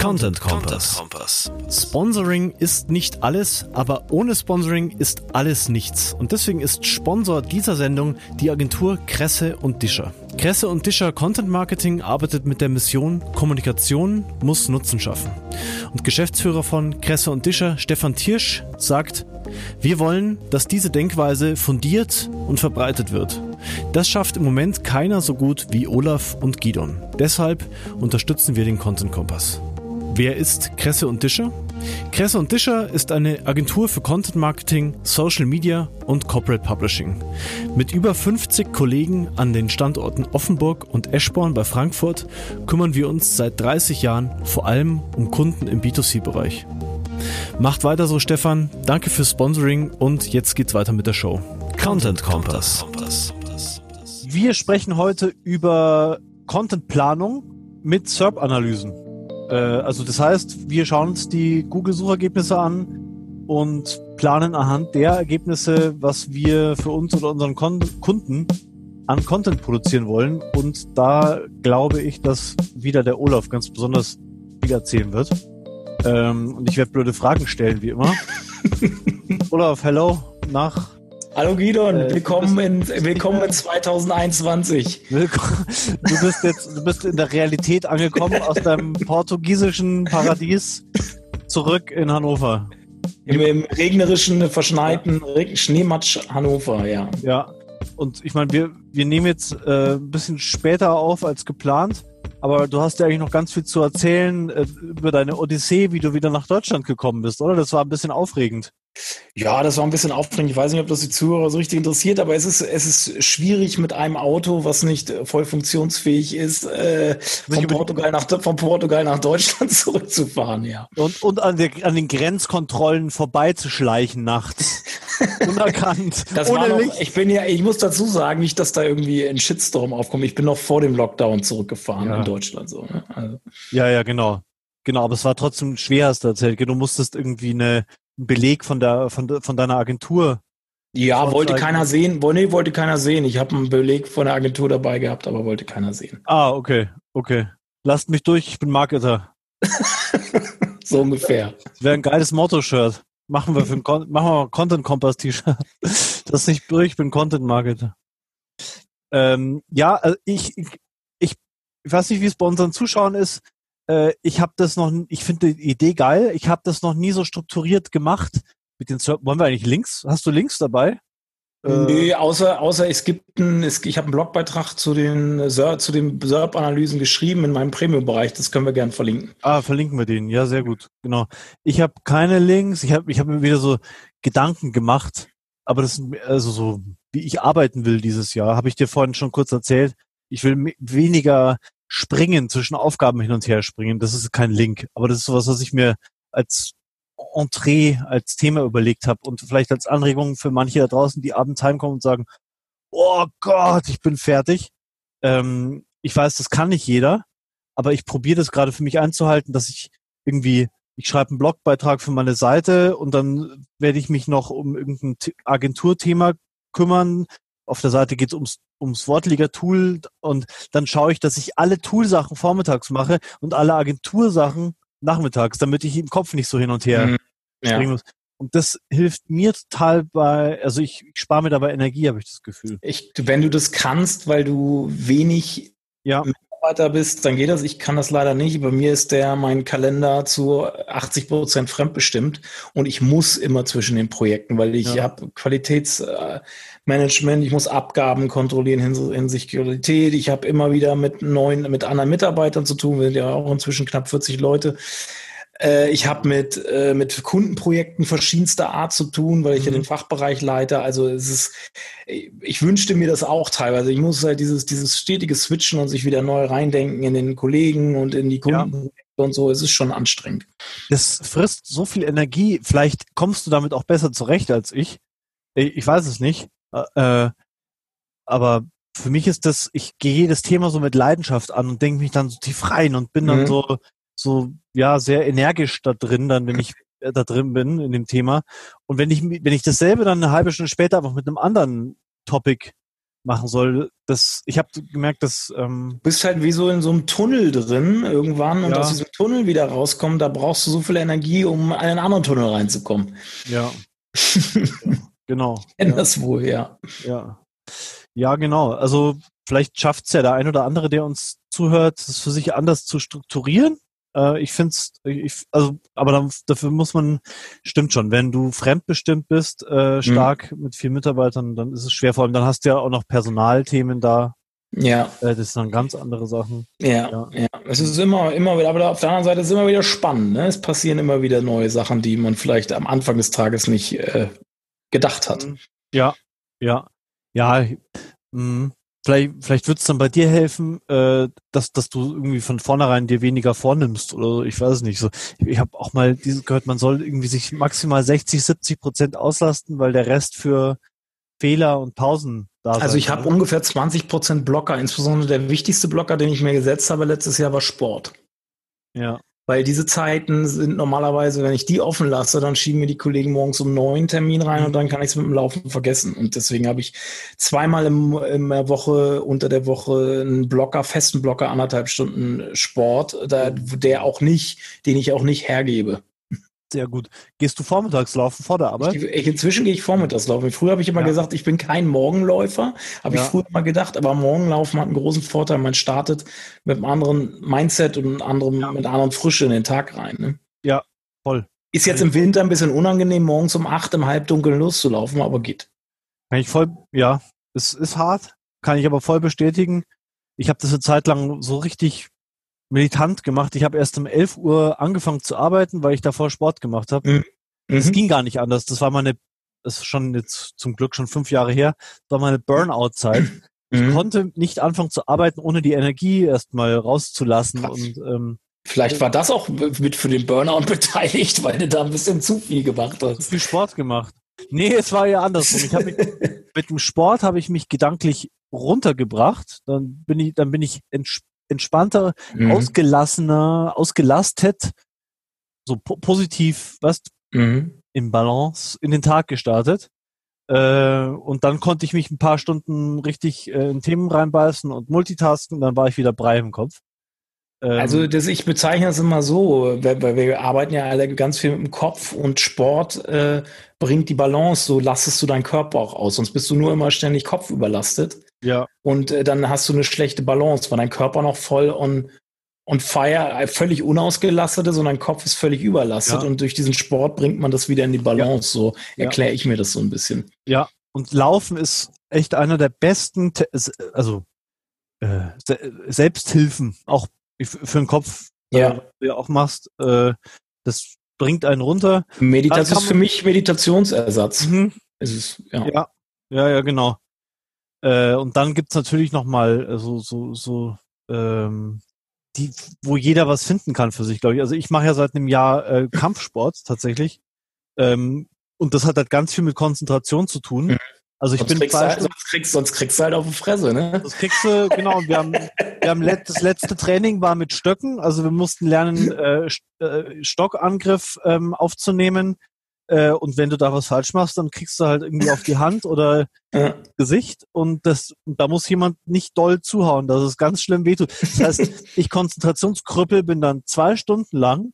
Content Kompass. Sponsoring ist nicht alles, aber ohne Sponsoring ist alles nichts. Und deswegen ist Sponsor dieser Sendung die Agentur Kresse und Discher. Kresse und Discher Content Marketing arbeitet mit der Mission Kommunikation muss Nutzen schaffen. Und Geschäftsführer von Kresse und Discher, Stefan Tiersch, sagt, wir wollen, dass diese Denkweise fundiert und verbreitet wird. Das schafft im Moment keiner so gut wie Olaf und Gidon. Deshalb unterstützen wir den Content Kompass. Wer ist Kresse und Discher? Kresse und Discher ist eine Agentur für Content Marketing, Social Media und Corporate Publishing. Mit über 50 Kollegen an den Standorten Offenburg und Eschborn bei Frankfurt kümmern wir uns seit 30 Jahren vor allem um Kunden im B2C-Bereich. Macht weiter so, Stefan. Danke fürs Sponsoring und jetzt geht's weiter mit der Show. Content Kompass. Wir sprechen heute über Contentplanung mit SERP-Analysen. Äh, also das heißt, wir schauen uns die Google-Suchergebnisse an und planen anhand der Ergebnisse, was wir für uns oder unseren Kon Kunden an Content produzieren wollen. Und da glaube ich, dass wieder der Olaf ganz besonders viel erzählen wird. Ähm, und ich werde blöde Fragen stellen, wie immer. Olaf, hello, nach Hallo Gidon, äh, willkommen, in, willkommen in 2021. Willkommen. Du bist jetzt, du bist in der Realität angekommen aus deinem portugiesischen Paradies zurück in Hannover. Im, im regnerischen, verschneiten ja. Schneematsch Hannover, ja. Ja. Und ich meine, wir, wir nehmen jetzt äh, ein bisschen später auf als geplant. Aber du hast ja eigentlich noch ganz viel zu erzählen äh, über deine Odyssee, wie du wieder nach Deutschland gekommen bist, oder? Das war ein bisschen aufregend. Ja, das war ein bisschen aufregend. Ich weiß nicht, ob das die Zuhörer so richtig interessiert, aber es ist, es ist schwierig mit einem Auto, was nicht voll funktionsfähig ist, äh, von, Portugal nach, von Portugal nach Deutschland zurückzufahren, ja. Und, und an, der, an den Grenzkontrollen vorbeizuschleichen nachts. Unerkannt. Das ohne war noch, ich bin ja, ich muss dazu sagen, nicht, dass da irgendwie ein Shitstorm aufkommt. Ich bin noch vor dem Lockdown zurückgefahren ja. in Deutschland, so. Ne? Also. Ja, ja, genau. Genau, aber es war trotzdem schwer, hast du erzählt. Du musstest irgendwie eine, Beleg von der von, von deiner Agentur. Ja, wollte keiner sehen. Nee, wollte keiner sehen. Ich habe einen Beleg von der Agentur dabei gehabt, aber wollte keiner sehen. Ah, okay, okay. Lasst mich durch, ich bin Marketer. so ungefähr. Das wäre ein geiles Motto-Shirt. Machen wir für ein machen wir Content Kompass T-Shirt. Das nicht durch, ich bin Content Marketer. Ähm, ja, also ich, ich, ich weiß nicht, wie es bei unseren Zuschauern ist äh, ich habe das noch, ich finde die Idee geil. Ich habe das noch nie so strukturiert gemacht. Mit den wollen wir eigentlich Links? Hast du Links dabei? Äh, nee, außer, außer es gibt ein, es, ich habe einen Blogbeitrag zu den zu den SERP-Analysen geschrieben in meinem Premium-Bereich, das können wir gerne verlinken. Ah, verlinken wir den, ja, sehr gut. Genau. Ich habe keine Links, ich habe ich hab mir wieder so Gedanken gemacht, aber das ist also so, wie ich arbeiten will dieses Jahr, habe ich dir vorhin schon kurz erzählt. Ich will weniger springen, zwischen Aufgaben hin und her springen. Das ist kein Link, aber das ist sowas, was ich mir als Entree, als Thema überlegt habe und vielleicht als Anregung für manche da draußen, die abends heimkommen und sagen, oh Gott, ich bin fertig. Ähm, ich weiß, das kann nicht jeder, aber ich probiere das gerade für mich einzuhalten, dass ich irgendwie, ich schreibe einen Blogbeitrag für meine Seite und dann werde ich mich noch um irgendein Agenturthema kümmern, auf der Seite geht es ums, ums Wortliga-Tool und dann schaue ich, dass ich alle Toolsachen vormittags mache und alle Agentursachen nachmittags, damit ich im Kopf nicht so hin und her mhm. springen muss. Und das hilft mir total bei, also ich, ich spare mir dabei Energie, habe ich das Gefühl. Ich, wenn du das kannst, weil du wenig ja. Mitarbeiter bist, dann geht das. Ich kann das leider nicht. Bei mir ist der mein Kalender zu 80 Prozent fremdbestimmt und ich muss immer zwischen den Projekten, weil ich ja. habe Qualitätsmanagement, ich muss Abgaben kontrollieren hinsichtlich Qualität. Ich habe immer wieder mit neuen, mit anderen Mitarbeitern zu tun. Wir sind ja auch inzwischen knapp 40 Leute. Äh, ich habe mit, äh, mit Kundenprojekten verschiedenster Art zu tun, weil ich mhm. ja den Fachbereich leite. Also es ist, ich wünschte mir das auch teilweise. Ich muss halt dieses, dieses stetige Switchen und sich wieder neu reindenken in den Kollegen und in die Kunden. Ja. Und so, es ist schon anstrengend. Das frisst so viel Energie. Vielleicht kommst du damit auch besser zurecht als ich. Ich weiß es nicht. Äh, aber für mich ist das, ich gehe jedes Thema so mit Leidenschaft an und denke mich dann so tief rein und bin dann mhm. so, so ja sehr energisch da drin, dann wenn ich äh, da drin bin in dem Thema. Und wenn ich wenn ich dasselbe dann eine halbe Stunde später einfach mit einem anderen Topic machen soll. Das, ich habe gemerkt, dass ähm, du bist halt wie so in so einem Tunnel drin irgendwann und Ja. aus diesem Tunnel wieder rauskommen, da brauchst du so viel Energie, um in einen anderen Tunnel reinzukommen. ja, genau. Kenn Ja, das wohl, ja. ja. ja, genau. Also vielleicht schafft es ja der ein oder andere, der uns zuhört, das für sich anders zu strukturieren. Äh, ich finde es, also, aber dann, dafür muss man, stimmt schon, wenn du fremdbestimmt bist, äh, stark mit vielen Mitarbeitern, dann ist es schwer. Vor allem, dann hast du ja auch noch Personalthemen da. Ja, Äh, das sind dann ganz andere Sachen. ja, Ja. ja. Es ist immer, immer wieder, aber auf der anderen Seite ist es immer wieder spannend. Ne? Es passieren immer wieder neue Sachen, die man vielleicht am Anfang des Tages nicht äh, gedacht hat. Ja, ja, ja. Mh. Vielleicht, vielleicht wird es dann bei dir helfen, äh, dass, dass du irgendwie von vornherein dir weniger vornimmst oder so. Ich weiß es nicht. So, ich ich habe auch mal dieses gehört, man soll irgendwie sich maximal 60, 70 Prozent auslasten, weil der Rest für Fehler und Pausen da Also ich habe soll. ungefähr 20 Prozent Blocker. Insbesondere der wichtigste Blocker, den ich mir gesetzt habe letztes Jahr, war Sport. ja, Weil diese Zeiten sind normalerweise, wenn ich die offen lasse, dann schieben mir die Kollegen morgens um neun Termin rein und dann kann ich es mit dem Laufen vergessen. Und deswegen habe ich zweimal im, in der Woche, unter der Woche einen Blocker, festen Blocker, anderthalb Stunden Sport, da, der auch nicht, den ich auch nicht hergebe. Sehr gut. Gehst du vormittags laufen vor der Arbeit? Ich, ich, inzwischen gehe ich vormittags laufen. Früher habe ich immer Ja. gesagt, ich bin kein Morgenläufer. Habe Ja. ich früher mal gedacht, aber Morgenlaufen hat einen großen Vorteil. Man startet mit einem anderen Mindset und einem anderen, Ja. mit einer anderen Frische in den Tag rein. Ne? Ja, voll. Ist jetzt im Winter ein bisschen unangenehm, morgens um acht im Halbdunkeln loszulaufen, aber geht. Kann ich voll, ja, es ist hart, kann ich aber voll bestätigen. Ich habe das eine Zeit lang so richtig militant gemacht. Ich habe erst um 11 Uhr angefangen zu arbeiten, weil ich davor Sport gemacht habe. Es Mhm. ging gar nicht anders. Das war meine, das ist schon jetzt zum Glück schon fünf Jahre her, das war meine Burnout-Zeit. Ich Mhm. konnte nicht anfangen zu arbeiten, ohne die Energie erstmal rauszulassen. Krass. Und ähm, Vielleicht war das auch mit für den Burnout beteiligt, weil du da ein bisschen zu viel gemacht zu hast. viel Sport gemacht. Nee, es war ja andersrum. Ich mich, mit dem Sport habe ich mich gedanklich runtergebracht. Dann bin ich, dann bin ich entspannter, Mhm. ausgelassener, ausgelastet, so po positiv, was Mhm. im Balance in den Tag gestartet. Äh, und dann konnte ich mich ein paar Stunden richtig äh, in Themen reinbeißen und multitasken dann war ich wieder brei im Kopf. Ähm, Also das, ich bezeichne das immer so, weil, weil wir arbeiten ja alle ganz viel mit dem Kopf und Sport äh, bringt die Balance, so lastest du deinen Körper auch aus, sonst bist du nur immer ständig Kopf überlastet ja, und äh, dann hast du eine schlechte Balance, weil dein Körper noch voll on, on fire, äh, völlig unausgelastet ist und dein Kopf ist völlig überlastet Ja. und durch diesen Sport bringt man das wieder in die Balance, so Ja. erkläre ich mir das so ein bisschen. ja. Und Laufen ist echt einer der besten, Te- also äh, Se Selbsthilfen, auch für den Kopf, Ja. äh, was du ja auch machst. Äh, das bringt einen runter. Meditation ist für mich Meditationsersatz. Mhm. Ist es, ja. Ja, ja, ja, genau. Äh, und dann gibt's natürlich noch mal äh, so, so, so, ähm, die, wo jeder was finden kann für sich, glaube ich. Also ich mache ja seit einem Jahr äh, Kampfsport tatsächlich. Ähm, und das hat halt ganz viel mit Konzentration zu tun. Mhm. Also ich Sonst bin kriegst, halt, sonst, kriegst, sonst kriegst du halt auf die Fresse, ne? das kriegst du, genau, wir haben, wir haben let, das letzte Training war mit Stöcken, also wir mussten lernen, äh, St- äh, Stockangriff ähm, aufzunehmen. Äh, und wenn du da was falsch machst, dann kriegst du halt irgendwie auf die Hand oder Ja. Gesicht und das, da muss jemand nicht doll zuhauen, dass es ganz schlimm wehtut. Das heißt, ich Konzentrationskrüppel bin dann zwei Stunden lang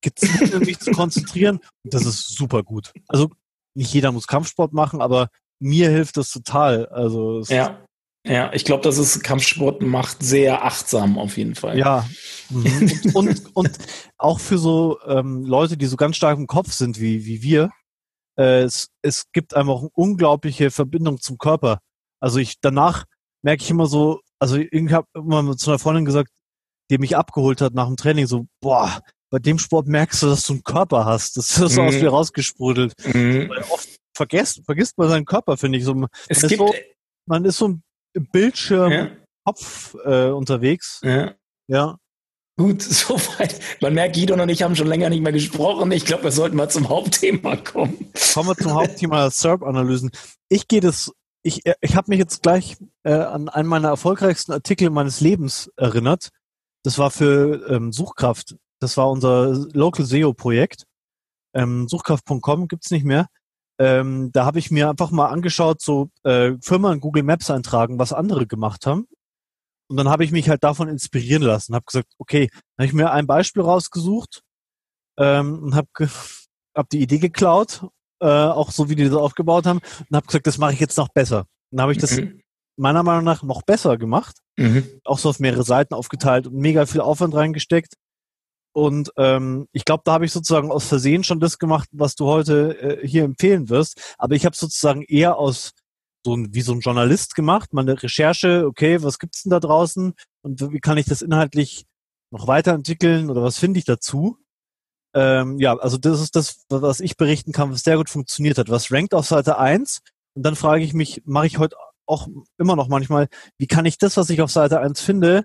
gezwungen, mich zu konzentrieren und das ist super gut. Also nicht jeder muss Kampfsport machen, aber mir hilft das total. Also es, Ja. Ja, ich glaube, das ist Kampfsport macht sehr achtsam auf jeden Fall. ja. Mhm. Und, und, und auch für so ähm, Leute, die so ganz stark im Kopf sind wie, wie wir, äh, es, es gibt einfach eine unglaubliche Verbindung zum Körper. Also ich danach merke ich immer so, also ich habe immer zu einer Freundin gesagt, die mich abgeholt hat nach dem Training, so, boah, bei dem Sport merkst du, dass du einen Körper hast. Das ist so aus Mhm. dir rausgesprudelt. Mhm. Weil oft vergesst, vergisst man seinen Körper, finde ich. So, man, Es ist gibt so, man ist so ein Bildschirm ja, Kopf äh, unterwegs. ja. Ja. Gut, soweit. Man merkt, Guido und ich haben schon länger nicht mehr gesprochen. Ich glaube, wir sollten mal zum Hauptthema kommen. Kommen wir zum Hauptthema SERP-Analysen. Ich gehe das, ich, äh, ich habe mich jetzt gleich äh, an einen meiner erfolgreichsten Artikel meines Lebens erinnert. Das war für ähm, Suchkraft. Das war unser Local SEO-Projekt. Ähm, Suchkraft.com gibt's nicht mehr. Ähm, da habe ich mir einfach mal angeschaut, so äh, Firmen in Google Maps eintragen, was andere gemacht haben. Und dann habe ich mich halt davon inspirieren lassen. Habe gesagt, okay, habe ich mir ein Beispiel rausgesucht ähm, und habe hab die Idee geklaut, äh, auch so wie die das aufgebaut haben, und habe gesagt, das mache ich jetzt noch besser. Dann habe ich das mhm. meiner Meinung nach noch besser gemacht. Mhm. Auch so auf mehrere Seiten aufgeteilt und mega viel Aufwand reingesteckt. Und ähm, ich glaube, da habe ich sozusagen aus Versehen schon das gemacht, was du heute äh, hier empfehlen wirst. Aber ich habe sozusagen eher aus so ein, wie so ein Journalist gemacht, meine Recherche, okay, was gibt's denn da draußen und wie kann ich das inhaltlich noch weiterentwickeln oder was finde ich dazu? Ähm, ja, also das ist das, was ich berichten kann, was sehr gut funktioniert hat. Was rankt auf Seite 1? Und dann frage ich mich, mache ich heute auch immer noch manchmal, wie kann ich das, was ich auf Seite 1 finde,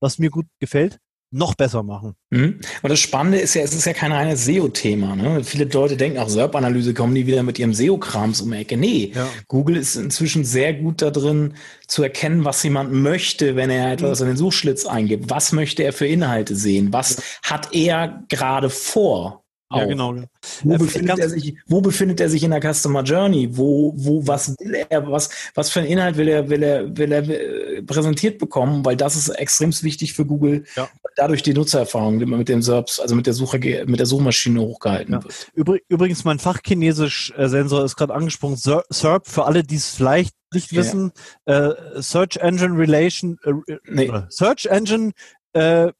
was mir gut gefällt, noch besser machen. Mhm. Und das Spannende ist ja, es ist ja kein reines SEO-Thema. Ne? Viele Leute denken auch, SERP-Analyse kommen die wieder mit ihrem SEO-Krams um die Ecke. Nee, ja. Google ist inzwischen sehr gut da drin, zu erkennen, was jemand möchte, wenn er etwas mhm. in den Suchschlitz eingibt. Was möchte er für Inhalte sehen? Was ja. hat er gerade vor? Auch. Ja, genau. Wo, äh, befindet er sich, wo befindet er sich in der Customer Journey? Wo, wo, was will er, was, was für einen Inhalt will er, will er, will er äh, präsentiert bekommen? Weil das ist extrem wichtig für Google, ja. dadurch die Nutzererfahrung, die man mit dem SERPs, also mit der Suche, mit der Suchmaschine hochgehalten ja. wird. Übrigens, mein Fachchinesisch-Sensor ist gerade angesprochen. SERP, für alle, die es vielleicht nicht ja. wissen, äh, Search Engine Relation, äh, nee. Search Engine äh,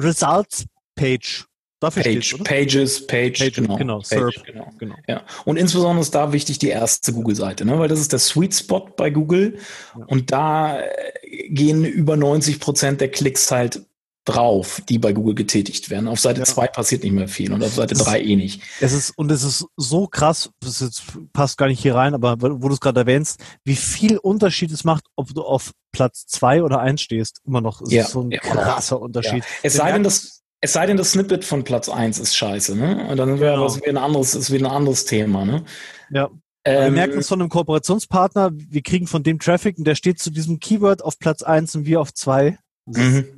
Results Page. Dafür Page, Pages, Page, Page genau. Genau, Page, genau. genau. Ja. Und insbesondere ist da wichtig die erste Google-Seite, ne? weil das ist der Sweet Spot bei Google. Ja. Und da äh, gehen über 90 Prozent der Klicks halt drauf, die bei Google getätigt werden. Auf Seite 2 ja. passiert nicht mehr viel und auf Seite 3 eh nicht. Es ist, und es ist so krass, das jetzt passt gar nicht hier rein, aber wo du es gerade erwähnst, wie viel Unterschied es macht, ob du auf Platz 2 oder 1 stehst. Immer noch. Es ja. ist so ein krasser Unterschied. Es sei denn, dass es sei denn, das Snippet von Platz 1 ist scheiße, ne? Und dann wäre genau. das wieder ein anderes, ist wieder ein anderes Thema, ne? Ja. Ähm, wir merken es von einem Kooperationspartner, wir kriegen von dem Traffic und der steht zu diesem Keyword auf Platz 1 und wir auf 2. Das, mhm. ist,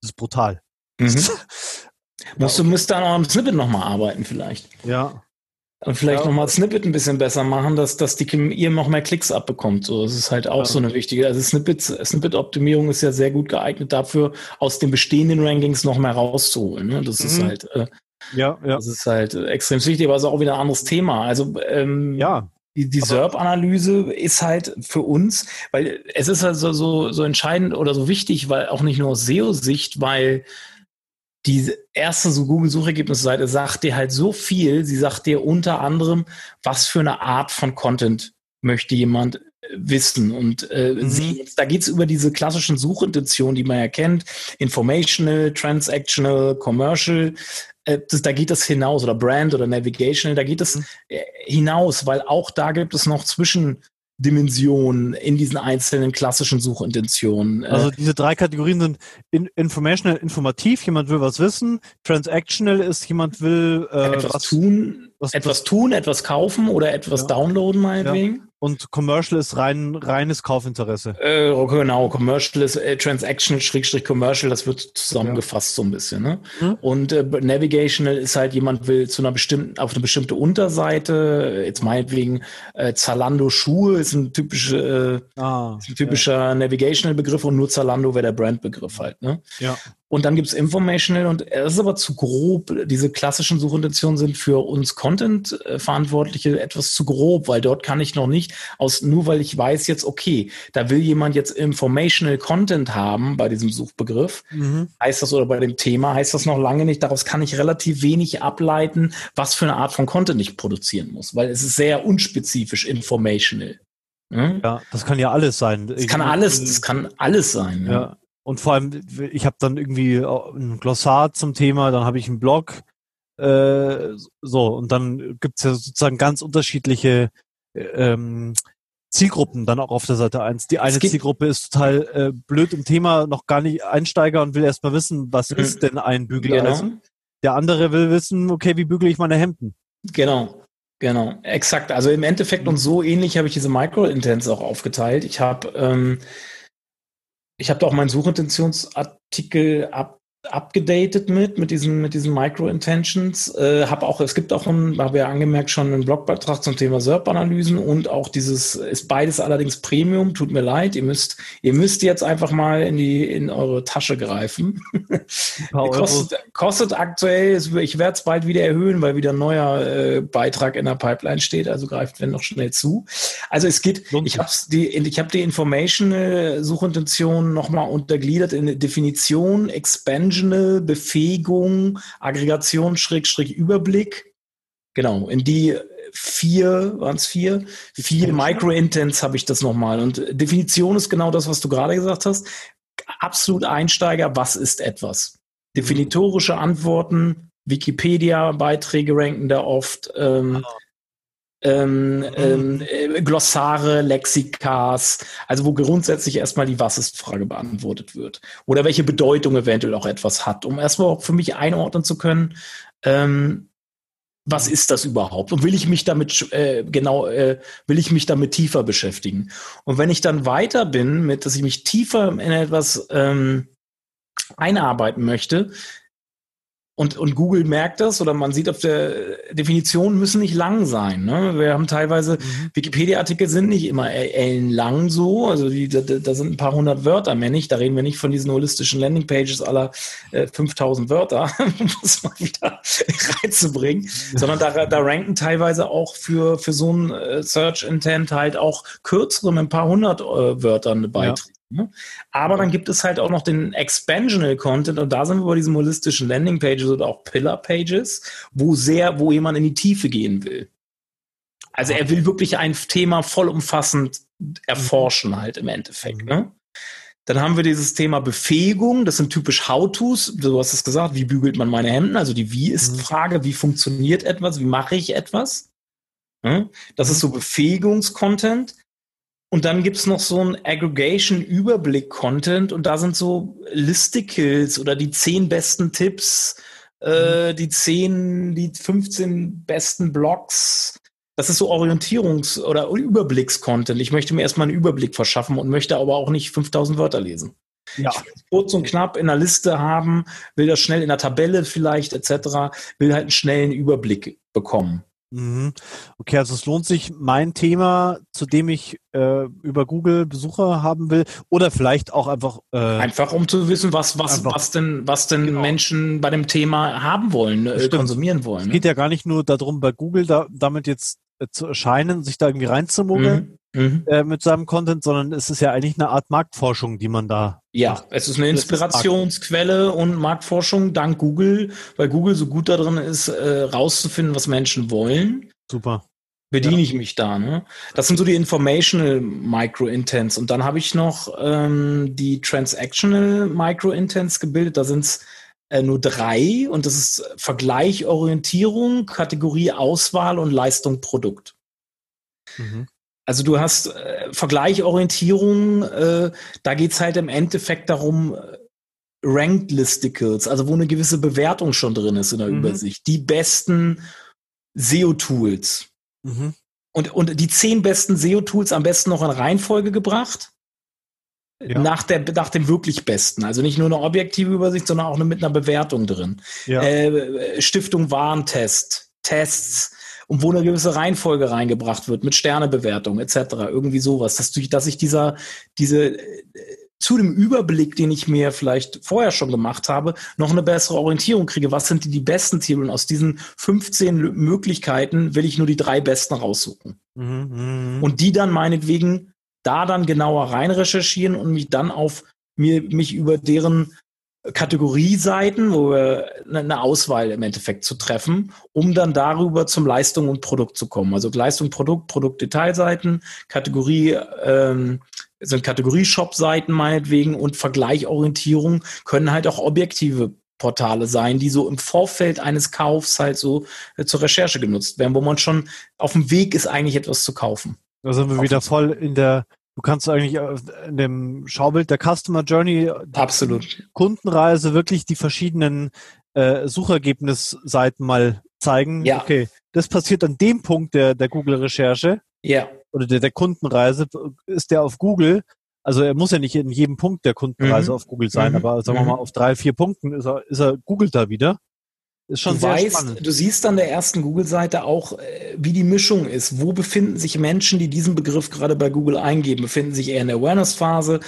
das ist brutal. Mhm. Musst du müsst dann auch am Snippet nochmal arbeiten, vielleicht. Ja. Und vielleicht ja. nochmal Snippet ein bisschen besser machen, dass, dass die ihr noch mehr Klicks abbekommt. So, das ist halt auch ja. so eine wichtige. Also Snippet, Snippet-Optimierung ist ja sehr gut geeignet dafür, aus den bestehenden Rankings noch mehr rauszuholen. Ne? Das mhm. ist halt, äh, ja, ja. Das ist halt extrem wichtig, aber es ist auch wieder ein anderes Thema. Also ähm, ja. Die, die SERP-Analyse ist halt für uns, weil es ist halt so, so, so entscheidend oder so wichtig, weil auch nicht nur aus SEO-Sicht, weil die erste so Google-Suchergebnisseite sagt dir halt so viel. Sie sagt dir unter anderem, was für eine Art von Content möchte jemand äh, wissen. Und äh, mhm. sie, da geht's über diese klassischen Suchintentionen, die man ja kennt. Informational, Transactional, Commercial. Äh, das, da geht das hinaus. Oder Brand oder Navigational. Da geht es mhm. Äh, hinaus, weil auch da gibt es noch zwischen Dimensionen in diesen einzelnen klassischen Suchintentionen. Also diese drei Kategorien sind in, informational, informativ, jemand will was wissen, transactional ist, jemand will äh, etwas was, tun, was, etwas tun, etwas kaufen oder etwas ja. downloaden meinetwegen. Ja. Und Commercial ist rein reines Kaufinteresse. Äh, genau, Commercial ist äh, Transactional Schrägstrich Commercial, das wird zusammengefasst ja. so ein bisschen. Ne? Mhm. Und äh, Navigational ist halt jemand will zu einer bestimmten auf eine bestimmte Unterseite, jetzt meinetwegen äh, Zalando Schuhe ist ein typische äh, ah, ist ein typischer ja. Navigational Begriff und nur Zalando wäre der Brandbegriff halt. Ne? Ja. Und dann gibt's Informational und es ist aber zu grob. Diese klassischen Suchintentionen sind für uns Content-Verantwortliche etwas zu grob, weil dort kann ich noch nicht aus, nur weil ich weiß jetzt, okay, da will jemand jetzt Informational Content haben bei diesem Suchbegriff, mhm. heißt das oder bei dem Thema, heißt das noch lange nicht. Daraus kann ich relativ wenig ableiten, was für eine Art von Content ich produzieren muss, weil es ist sehr unspezifisch informational. Hm? Ja, das kann ja alles sein. Das kann alles, das kann alles sein. Ja. ja. Und vor allem, ich habe dann irgendwie ein Glossar zum Thema, dann habe ich einen Blog, äh, so, und dann gibt's ja sozusagen ganz unterschiedliche ähm, Zielgruppen dann auch auf der Seite eins. Die eine Zielgruppe ist total äh, blöd im Thema, noch gar nicht Einsteiger und will erstmal wissen, was mhm. ist denn ein Bügeleisen. Genau. Der andere will wissen, okay, wie bügele ich meine Hemden? Genau. Genau, exakt. Also im Endeffekt und so ähnlich habe ich diese Micro-Intents auch aufgeteilt. Ich habe ähm, ich habe da auch meinen Suchintentionsartikel ab abgedatet mit, mit diesen, mit diesen Micro-Intentions. Äh, habe auch, es gibt auch, habe ja angemerkt, schon einen Blogbeitrag zum Thema SERP-Analysen und auch dieses, ist beides allerdings Premium, tut mir leid. Ihr müsst, ihr müsst jetzt einfach mal in die, in eure Tasche greifen. kostet, kostet aktuell, ich werde es bald wieder erhöhen, weil wieder ein neuer äh, Beitrag in der Pipeline steht, also greift wenn noch schnell zu. Also es geht, ich habe die, ich habe die Information-Suchintention nochmal untergliedert in Definition, Expansion, Dimensional, Befähigung, Aggregation, Schrägstrich, Überblick. Genau, in die vier, waren es vier? Vier Micro-Intents habe ich das nochmal. Und Definition ist genau das, was du gerade gesagt hast. Absolut Einsteiger, was ist etwas? Definitorische Antworten, Wikipedia-Beiträge ranken da oft. Ähm, ah ähm, ähm, äh, Glossare, Lexikas, also wo grundsätzlich erstmal die Was ist Frage beantwortet wird. Oder welche Bedeutung eventuell auch etwas hat, um erstmal auch für mich einordnen zu können, ähm, was mhm. ist das überhaupt? Und will ich mich damit äh, genau, äh, will ich mich damit tiefer beschäftigen? Und wenn ich dann weiter bin, mit, dass ich mich tiefer in etwas ähm, einarbeiten möchte, und, und Google merkt das oder man sieht auf der Definition müssen nicht lang sein. Ne? Wir haben teilweise, mhm. Wikipedia-Artikel sind nicht immer ellenlang so, also die, da, da, sind ein paar hundert Wörter mehr nicht. Da reden wir nicht von diesen holistischen Landingpages aller äh, 5000 Wörter, um das mal wieder reinzubringen, sondern da, da ranken teilweise auch für, für so ein äh, Search Intent halt auch kürzere mit ein paar hundert äh, Wörtern Beiträge. Ja. Ne? Aber dann gibt es halt auch noch den Expansional Content und da sind wir bei diesen holistischen Landing Pages oder auch Pillar Pages, wo sehr, wo jemand in die Tiefe gehen will. Also er will wirklich ein Thema vollumfassend erforschen halt im Endeffekt. Ne? Dann haben wir dieses Thema Befähigung. Das sind typisch How-Tos. Du hast es gesagt, wie bügelt man meine Hemden? Also die Wie-ist-Frage, mhm. wie funktioniert etwas? Wie mache ich etwas? Ne? Das ist so Befähigungs-Content. Und dann gibt's noch so ein Aggregation-Überblick-Content und da sind so Listicles oder die zehn besten Tipps, äh, mhm. die zehn, die 15 besten Blogs. Das ist so Orientierungs- oder Überblicks-Content. Ich möchte mir erstmal einen Überblick verschaffen und möchte aber auch nicht 5000 Wörter lesen. Ja. Ich will kurz und knapp in der Liste haben, will das schnell in der Tabelle vielleicht etc., will halt einen schnellen Überblick bekommen. Mhm. Okay, also es lohnt sich, mein Thema, zu dem ich äh, über Google Besucher haben will, oder vielleicht auch einfach äh, einfach um zu wissen, was was einfach, was denn was denn genau. Menschen bei dem Thema haben wollen, äh, konsumieren wollen. Es ne? geht ja gar nicht nur darum, bei Google da, damit jetzt zu erscheinen, sich da irgendwie reinzumogeln, mhm mhm. äh, mit seinem Content, sondern es ist ja eigentlich eine Art Marktforschung, die man da. Ja, macht. es ist eine Inspirationsquelle und Marktforschung dank Google, weil Google so gut darin ist, äh, rauszufinden, was Menschen wollen. Super. Bediene ja. ich mich da, ne? Das sind so die Informational Micro-Intents. Und dann habe ich noch ähm, die Transactional Micro-Intents gebildet. Da sind es äh, nur drei und das ist Vergleich, Orientierung, Kategorie Auswahl und Leistung Produkt. Mhm. Also du hast äh, Vergleichorientierung, äh, da geht's halt im Endeffekt darum, äh, Ranked Listicles, also wo eine gewisse Bewertung schon drin ist in der mhm. Übersicht. Die besten SEO-Tools. Mhm. Und, und die zehn besten SEO-Tools am besten noch in Reihenfolge gebracht. Ja. Nach, der, nach dem wirklich besten. Also nicht nur eine objektive Übersicht, sondern auch mit einer Bewertung drin. Ja. Äh, Stiftung Warentest, Tests, und wo eine gewisse Reihenfolge reingebracht wird mit Sternebewertung etc. Irgendwie sowas, dass, dass ich dieser, diese äh, zu dem Überblick, den ich mir vielleicht vorher schon gemacht habe, noch eine bessere Orientierung kriege. Was sind die, die besten Titel? Und aus diesen 15 Möglichkeiten will ich nur die drei besten raussuchen. Mhm, mh. Und die dann meinetwegen da dann genauer rein recherchieren und mich dann auf mir, mich über deren Kategorieseiten, wo wir eine Auswahl im Endeffekt zu treffen, um dann darüber zum Leistung und Produkt zu kommen. Also Leistung, Produkt, Produktdetailseiten, Kategorie ähm, sind Kategorie-Shop-Seiten meinetwegen und Vergleichorientierung können halt auch objektive Portale sein, die so im Vorfeld eines Kaufs halt so äh, zur Recherche genutzt werden, wo man schon auf dem Weg ist, eigentlich etwas zu kaufen. Da sind wir wieder voll in der Du kannst eigentlich in dem Schaubild der Customer Journey, absolut Kundenreise wirklich die verschiedenen äh, Suchergebnisseiten mal zeigen. Ja. Okay, das passiert an dem Punkt der, der Google-Recherche. Ja. Oder der, der Kundenreise. Ist der auf Google? Also er muss ja nicht in jedem Punkt der Kundenpreise mhm. auf Google sein, mhm. aber sagen wir mal, mhm. auf drei, vier Punkten ist er, ist er googelt da wieder. Ist schon du sehr weißt, spannend. Du siehst an der ersten Google-Seite auch, äh, wie die Mischung ist. Wo befinden sich Menschen, die diesen Begriff gerade bei Google eingeben? Befinden sich eher in der Awareness-Phase?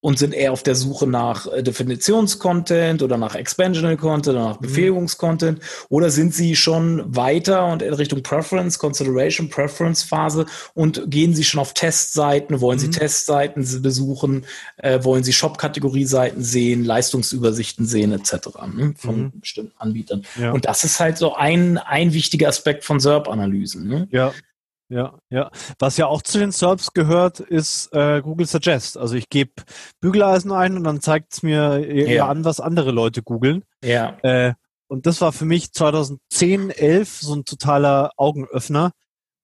Und sind eher auf der Suche nach äh, Definitionscontent oder nach Expansional Content oder nach mhm. Befähigungscontent oder sind sie schon weiter und in Richtung Preference, Consideration, Preference Phase und gehen sie schon auf Testseiten, wollen mhm. sie Testseiten besuchen, äh, wollen sie Shop-Kategorie-Seiten sehen, Leistungsübersichten sehen etc. Ne, von mhm. bestimmten Anbietern. Ja. Und das ist halt so ein, ein wichtiger Aspekt von SERP-Analysen. Ne? Ja, ja, ja. Was ja auch zu den SERPs gehört, ist äh, Google Suggest. Also ich gebe Bügeleisen ein und dann zeigt es mir eher ja. an, was andere Leute googeln. Ja. Äh, und das war für mich 2010, 11 so ein totaler Augenöffner.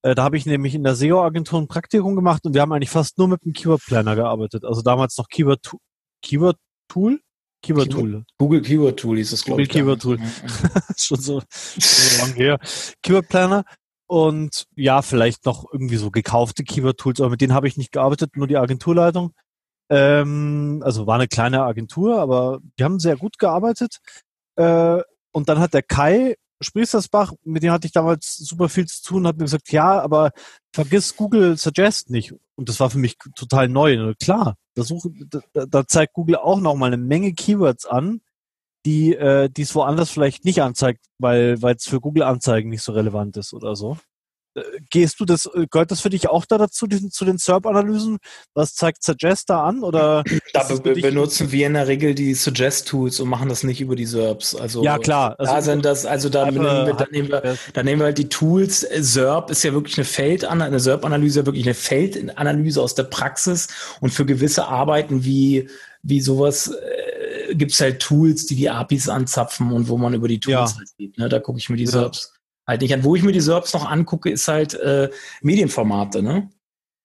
Äh, da habe ich nämlich in der SEO-Agentur ein Praktikum gemacht und wir haben eigentlich fast nur mit dem Keyword Planner gearbeitet. Also damals noch Keyword, Tool. Keyword Tool? Keyword Tool. Google Keyword Tool hieß es, glaube ich. Google Keyword Tool. schon so, so lange her. Keyword Planner und ja, vielleicht noch irgendwie so gekaufte Keyword-Tools, aber mit denen habe ich nicht gearbeitet, nur die Agenturleitung. Ähm, also war eine kleine Agentur, aber die haben sehr gut gearbeitet. Äh, und dann hat der Kai Spriestersbach, mit dem hatte ich damals super viel zu tun, hat mir gesagt, ja, aber vergiss Google Suggest nicht. Und das war für mich total neu. Klar, da, suche, da, da zeigt Google auch noch mal eine Menge Keywords an, die äh, es woanders vielleicht nicht anzeigt, weil es für Google Anzeigen nicht so relevant ist oder so. Äh, gehst du das, äh, gehört das für dich auch da dazu, diesen, zu den SERP-Analysen? Was zeigt Suggest da an? Oder da be benutzen wir in der Regel die Suggest-Tools und machen das nicht über die SERPs. Also ja, klar. Also, da sind das, also da, nehmen wir, da, nehmen wir, da nehmen wir halt die Tools. SERP ist ja wirklich eine Feldanalyse, eine SERP-Analyse wirklich eine Feldanalyse aus der Praxis und für gewisse Arbeiten wie, wie sowas, äh, gibt es halt Tools, die die APIs anzapfen und wo man über die Tools ja. halt sieht. Ne? Da gucke ich mir die ja. SERPs halt nicht an. Wo ich mir die SERPs noch angucke, ist halt äh, Medienformate. Ne?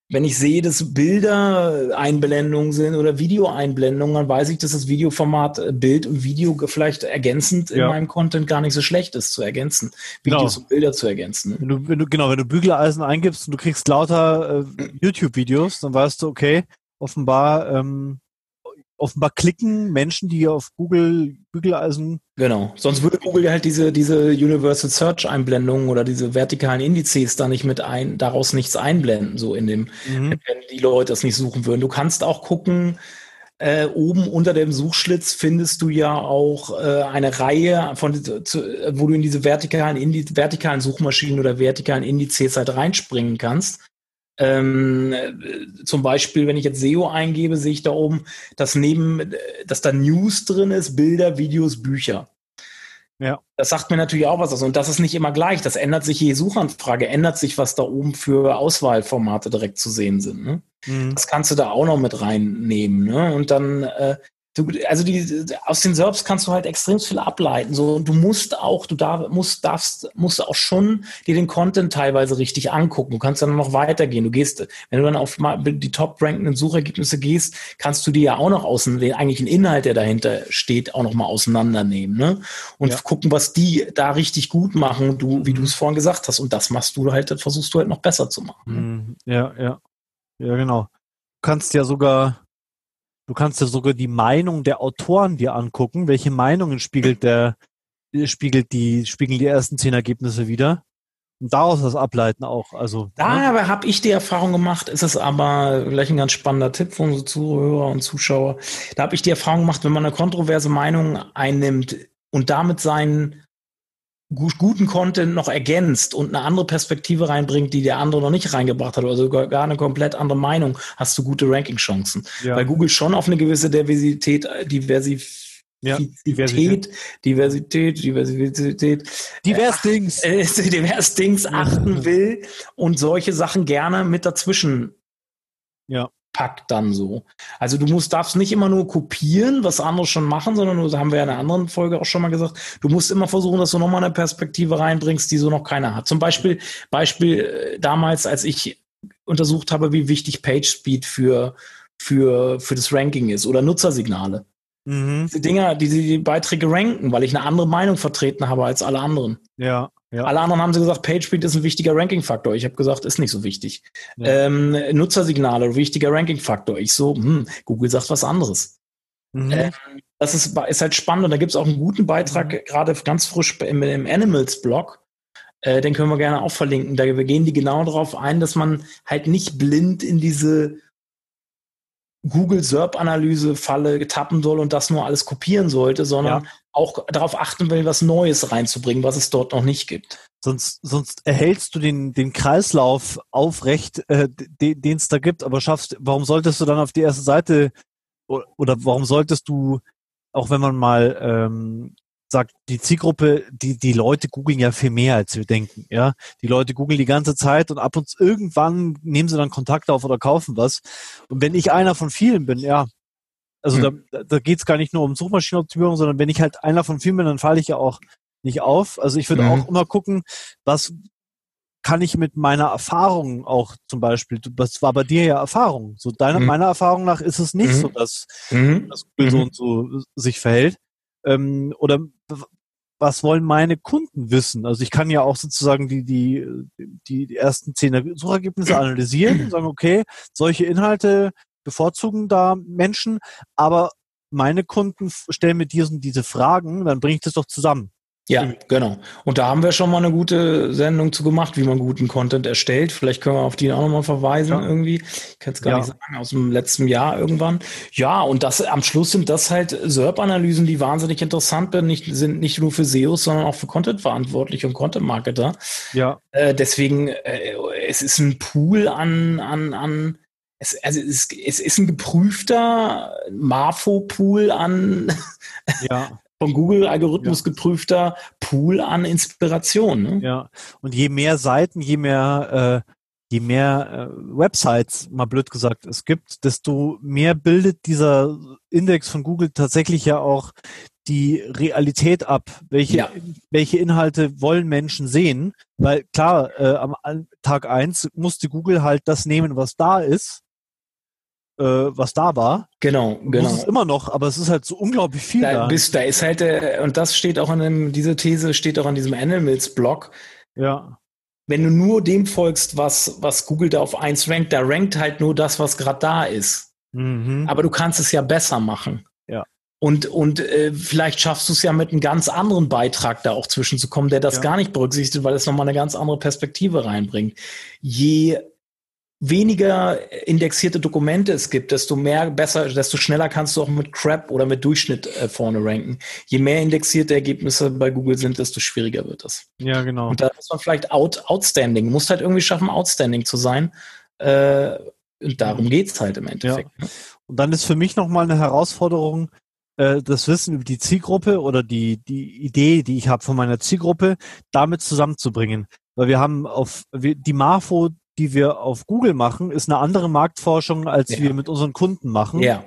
Wenn ich sehe, dass Bilder Einblendungen sind oder Videoeinblendungen, dann weiß ich, dass das Videoformat äh, Bild und Video vielleicht ergänzend ja. in meinem Content gar nicht so schlecht ist zu ergänzen, Videos genau. und Bilder zu ergänzen. Ne? Wenn du, wenn du, genau, wenn du Bügeleisen eingibst und du kriegst lauter äh, YouTube-Videos, dann weißt du, okay, offenbar ähm, offenbar klicken Menschen, die auf Google Bügeleisen. Genau. Sonst würde Google halt diese, diese Universal Search Einblendungen oder diese vertikalen Indizes da nicht mit ein, daraus nichts einblenden, so in dem, mhm. wenn die Leute das nicht suchen würden. Du kannst auch gucken, äh, oben unter dem Suchschlitz findest du ja auch äh, eine Reihe von, zu, wo du in diese vertikalen, Indi vertikalen Suchmaschinen oder vertikalen Indizes halt reinspringen kannst. Ähm, zum Beispiel, wenn ich jetzt SEO eingebe, sehe ich da oben, dass neben, dass da News drin ist, Bilder, Videos, Bücher. Ja. Das sagt mir natürlich auch was aus. Und das ist nicht immer gleich. Das ändert sich je Suchanfrage, ändert sich, was da oben für Auswahlformate direkt zu sehen sind. Ne? Mhm. Das kannst du da auch noch mit reinnehmen. Ne? Und dann äh, Du, also die, aus den Serbs kannst du halt extrem viel ableiten. So, du musst auch, du darf, musst, darfst, musst auch schon dir den Content teilweise richtig angucken. Du kannst dann noch weitergehen. Du gehst, wenn du dann auf die top-rankenden Suchergebnisse gehst, kannst du die ja auch noch außen, den eigentlichen Inhalt, der dahinter steht, auch noch mal auseinandernehmen, ne? Und ja. gucken, was die da richtig gut machen, du, wie du es vorhin gesagt hast. Und das machst du halt, versuchst du halt noch besser zu machen. Mhm. Ja, ja. Ja, genau. Du kannst ja sogar Du kannst ja sogar die Meinung der Autoren dir angucken. Welche Meinungen spiegelt der, spiegelt die, spiegeln die ersten zehn Ergebnisse wieder? Und daraus was ableiten auch. Also, da ne? habe ich die Erfahrung gemacht, ist es aber vielleicht ein ganz spannender Tipp für unsere Zuhörer und Zuschauer. Da habe ich die Erfahrung gemacht, wenn man eine kontroverse Meinung einnimmt und damit seinen guten Content noch ergänzt und eine andere Perspektive reinbringt, die der andere noch nicht reingebracht hat, oder sogar gar eine komplett andere Meinung, hast du gute Ranking-Chancen. Ja. Weil Google schon auf eine gewisse Diversität, Diversität ja, Diversität, Diversität, Diversität, divers Dings, äh, divers Dings achten will und solche Sachen gerne mit dazwischen ja packt dann so. Also du musst, darfst nicht immer nur kopieren, was andere schon machen, sondern das haben wir ja in einer anderen Folge auch schon mal gesagt, du musst immer versuchen, dass du nochmal eine Perspektive reinbringst, die so noch keiner hat. Zum Beispiel, Beispiel äh, damals, als ich untersucht habe, wie wichtig Page Speed für, für, für das Ranking ist oder Nutzersignale. Mhm. Diese Dinger, die die Beiträge ranken, weil ich eine andere Meinung vertreten habe als alle anderen. Ja. Ja. Alle anderen haben sie gesagt, PageSpeed ist ein wichtiger Ranking-Faktor. Ich habe gesagt, ist nicht so wichtig. Ja. Ähm, Nutzersignale, wichtiger Ranking-Faktor. Ich so, hm, Google sagt was anderes. Mhm. Ähm, das ist, ist halt spannend und da gibt es auch einen guten Beitrag, mhm. gerade ganz frisch im, im Animals-Blog. Äh, den können wir gerne auch verlinken. Da gehen die genau darauf ein, dass man halt nicht blind in diese Google SERP-Analyse Falle tappen soll und das nur alles kopieren sollte, sondern ja. auch darauf achten will, was Neues reinzubringen, was es dort noch nicht gibt. Sonst, sonst erhältst du den, den Kreislauf aufrecht, äh, den es da gibt, aber schaffst, warum solltest du dann auf die erste Seite oder warum solltest du, auch wenn man mal ähm, sagt, die Zielgruppe, die, die Leute googeln ja viel mehr, als wir denken, ja. Die Leute googeln die ganze Zeit und ab und zu irgendwann nehmen sie dann Kontakt auf oder kaufen was. Und wenn ich einer von vielen bin, ja, also hm. da, da geht es gar nicht nur um Suchmaschinenoptimierung, sondern wenn ich halt einer von vielen bin, dann falle ich ja auch nicht auf. Also ich würde mhm. auch immer gucken, was kann ich mit meiner Erfahrung auch zum Beispiel, das war bei dir ja Erfahrung. So deiner, mhm. meiner Erfahrung nach ist es nicht mhm. so, dass, mhm. dass Google so mhm. und so sich verhält. Ähm, oder was wollen meine Kunden wissen? Also ich kann ja auch sozusagen die, die, die, ersten zehn Suchergebnisse analysieren und sagen, okay, solche Inhalte bevorzugen da Menschen, aber meine Kunden stellen mir diesen, diese Fragen, dann bringe ich das doch zusammen. Ja, genau. Und da haben wir schon mal eine gute Sendung zu gemacht, wie man guten Content erstellt. Vielleicht können wir auf die auch nochmal verweisen ja. irgendwie. Ich kann es gar ja. nicht sagen, aus dem letzten Jahr irgendwann. Ja, und das am Schluss sind das halt SERP-Analysen, die wahnsinnig interessant sind, nicht, sind nicht nur für SEOs, sondern auch für Content-Verantwortliche und Content-Marketer. Ja. Äh, deswegen, äh, es ist ein Pool an, an, an es, also es, es ist ein geprüfter Marfo-Pool an ja von Google-Algorithmus ja. geprüfter Pool an Inspiration. Ne? Ja, und je mehr Seiten, je mehr, äh, je mehr äh, Websites, mal blöd gesagt, es gibt, desto mehr bildet dieser Index von Google tatsächlich ja auch die Realität ab. Welche, ja. welche Inhalte wollen Menschen sehen? Weil klar, äh, am Tag eins musste Google halt das nehmen, was da ist was da war. Genau, genau. Muss es immer noch, aber es ist halt so unglaublich viel da. Da, bist, da ist halt, äh, und das steht auch in dem, diese These steht auch an diesem Animals-Blog. Ja. Wenn du nur dem folgst, was, was Google da auf eins rankt, da rankt halt nur das, was gerade da ist. Mhm. Aber du kannst es ja besser machen. Ja. Und, und äh, vielleicht schaffst du es ja mit einem ganz anderen Beitrag da auch zwischenzukommen, der das ja. gar nicht berücksichtigt, weil es nochmal eine ganz andere Perspektive reinbringt. Je weniger indexierte Dokumente es gibt, desto mehr besser, desto schneller kannst du auch mit Crap oder mit Durchschnitt äh, vorne ranken. Je mehr indexierte Ergebnisse bei Google sind, desto schwieriger wird das. Ja, genau. Und da muss man vielleicht out, outstanding, du musst halt irgendwie schaffen, outstanding zu sein. Äh, und darum mhm. geht's halt im Endeffekt. Ja. Ne? Und dann ist für mich nochmal eine Herausforderung, äh, das Wissen über die Zielgruppe oder die, die Idee, die ich habe von meiner Zielgruppe, damit zusammenzubringen. Weil wir haben auf die Marfo die wir auf Google machen, ist eine andere Marktforschung, als ja. wir mit unseren Kunden machen. Ja.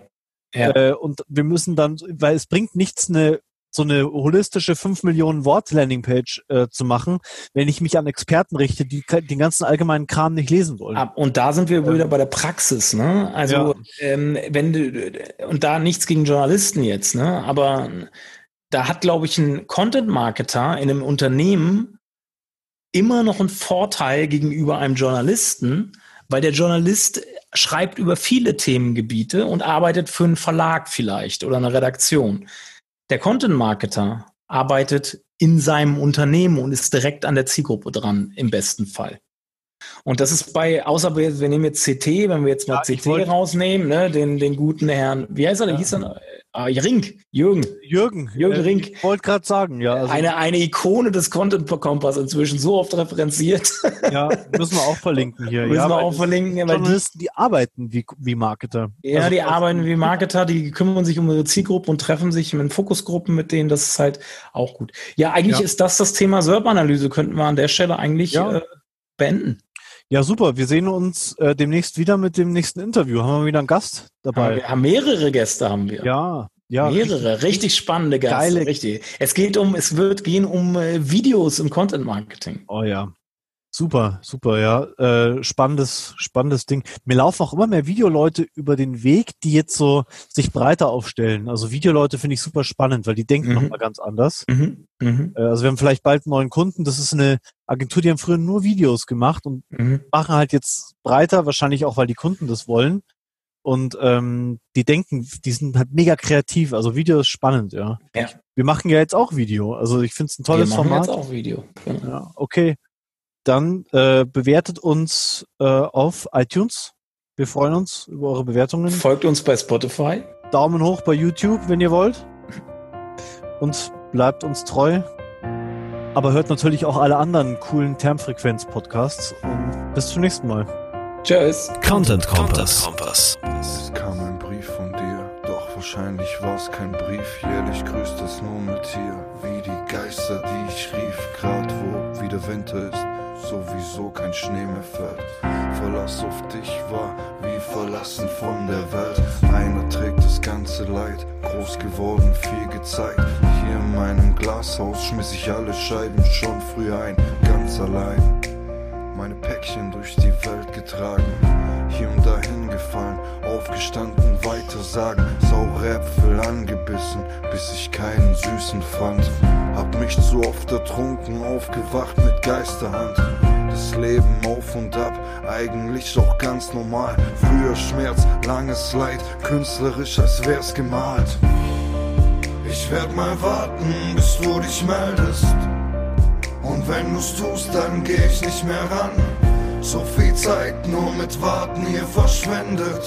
ja. Äh, und wir müssen dann, weil es bringt nichts, eine so eine holistische 5 Millionen Wort Landingpage äh, zu machen, wenn ich mich an Experten richte, die den ganzen allgemeinen Kram nicht lesen wollen. Und da sind wir wieder bei der Praxis, ne? Also ja. ähm, wenn du und da nichts gegen Journalisten jetzt, ne? Aber da hat, glaube ich, ein Content Marketer in einem Unternehmen immer noch ein Vorteil gegenüber einem Journalisten, weil der Journalist schreibt über viele Themengebiete und arbeitet für einen Verlag vielleicht oder eine Redaktion. Der Content Marketer arbeitet in seinem Unternehmen und ist direkt an der Zielgruppe dran, im besten Fall. Und das ist bei, außer wir, wir nehmen jetzt CT, wenn wir jetzt mal ja, CT rausnehmen, ne, den, den guten Herrn, wie heißt er, ja. hieß er, Ah, Rink, Jürgen. Jürgen. Jürgen äh, Rink. Ich wollte gerade sagen, ja. Also eine, eine Ikone des Content Kompass inzwischen so oft referenziert. Ja, müssen wir auch verlinken hier. Müssen ja, wir auch verlinken. Journalisten, die, die arbeiten wie, wie Marketer. Ja, also, die arbeiten wie Marketer, die kümmern sich um ihre Zielgruppe und treffen sich in Fokusgruppen mit denen. Das ist halt auch gut. Ja, eigentlich ja. ist das das Thema SERP-Analyse. Könnten wir an der Stelle eigentlich ja. äh, beenden. Ja, super. Wir sehen uns äh, demnächst wieder mit dem nächsten Interview. Haben wir wieder einen Gast dabei? wir haben mehrere Gäste, haben wir. Ja, ja. Mehrere, richtig, richtig spannende Gäste. Geile. Richtig. Es geht um, es wird gehen um äh, Videos im Content Marketing. Oh ja. Super, super, ja. Äh, spannendes, spannendes Ding. Mir laufen auch immer mehr Videoleute über den Weg, die jetzt so sich breiter aufstellen. Also Videoleute finde ich super spannend, weil die denken mhm. nochmal ganz anders. Mhm. Mhm. Äh, also wir haben vielleicht bald einen neuen Kunden. Das ist eine Agentur, die haben früher nur Videos gemacht und mhm. machen halt jetzt breiter, wahrscheinlich auch, weil die Kunden das wollen. Und ähm, die denken, die sind halt mega kreativ. Also Video ist spannend, ja. ja. Wir machen ja jetzt auch Video. Also ich finde es ein tolles Wir machen Format. jetzt auch Video. Genau. Ja, okay dann äh, bewertet uns äh, auf iTunes. Wir freuen uns über eure Bewertungen. Folgt uns bei Spotify. Daumen hoch bei YouTube, wenn ihr wollt. Und bleibt uns treu. Aber hört natürlich auch alle anderen coolen Termfrequenz-Podcasts. Und bis zum nächsten Mal. Tschüss. Content Kompass. Es kam ein Brief von dir, doch wahrscheinlich war es kein Brief. Jährlich grüßt es nur mit dir, wie die Geister, die ich rief, grad wo wieder Winter ist sowieso kein Schnee mehr fällt. Verlass auf dich war wie verlassen von der Welt. Einer trägt das ganze Leid, groß geworden, viel gezeigt. Hier in meinem Glashaus schmiss ich alle Scheiben schon früh ein, ganz allein. Meine Päckchen durch die Welt getragen, hier und dahin gefallen, aufgestanden, weiter sagen, saure Äpfel angebissen, bis ich keinen süßen fand. Hab mich zu oft ertrunken, aufgewacht mit Geisterhand. Das Leben auf und ab, eigentlich auch ganz normal. Früher Schmerz, langes Leid, künstlerisch als wär's gemalt. Ich werd mal warten, bis du dich meldest. Und wenn du's tust, dann geh ich nicht mehr ran. So viel Zeit nur mit Warten hier verschwendet.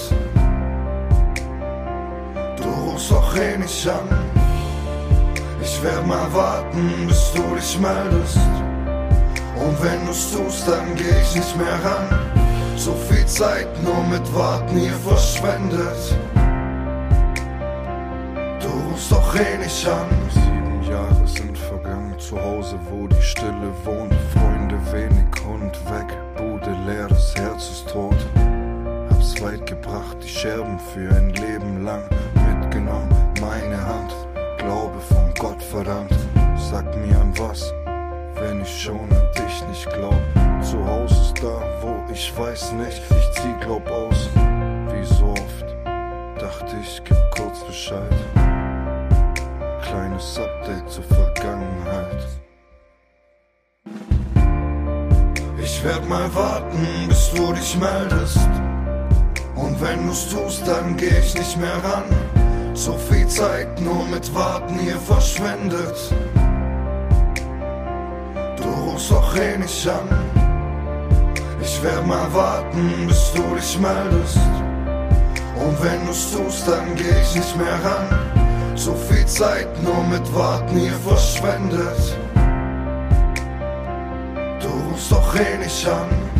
Du rufst doch eh nicht an. Ich werd mal warten, bis du dich meldest. Und wenn du's tust, dann geh ich nicht mehr ran. So viel Zeit nur mit Warten hier verschwendet. Du rufst doch eh nicht an. Sieben Jahre sind vergangen, zu Hause, wo die Stille wohnt. Freunde wenig, Hund weg, Bude leer, das Herz ist tot. Hab's weit gebracht, die Scherben für ein Leben lang mitgenommen, verdammt, sag mir an was, wenn ich schon an dich nicht glaub. Zu Hause ist da, wo ich weiß nicht, ich zieh glaub aus. Wie so oft, dachte ich, gib kurz Bescheid. Kleines Update zur Vergangenheit. Ich werd mal warten, bis du dich meldest. Und wenn du's tust, dann geh ich nicht mehr ran. So viel Zeit nur mit Warten hier verschwendet. Du rufst doch eh nicht an. Ich werd mal warten, bis du dich meldest. Und wenn du's tust, dann geh ich nicht mehr ran. So viel Zeit nur mit Warten hier verschwendet. Du rufst doch eh nicht an.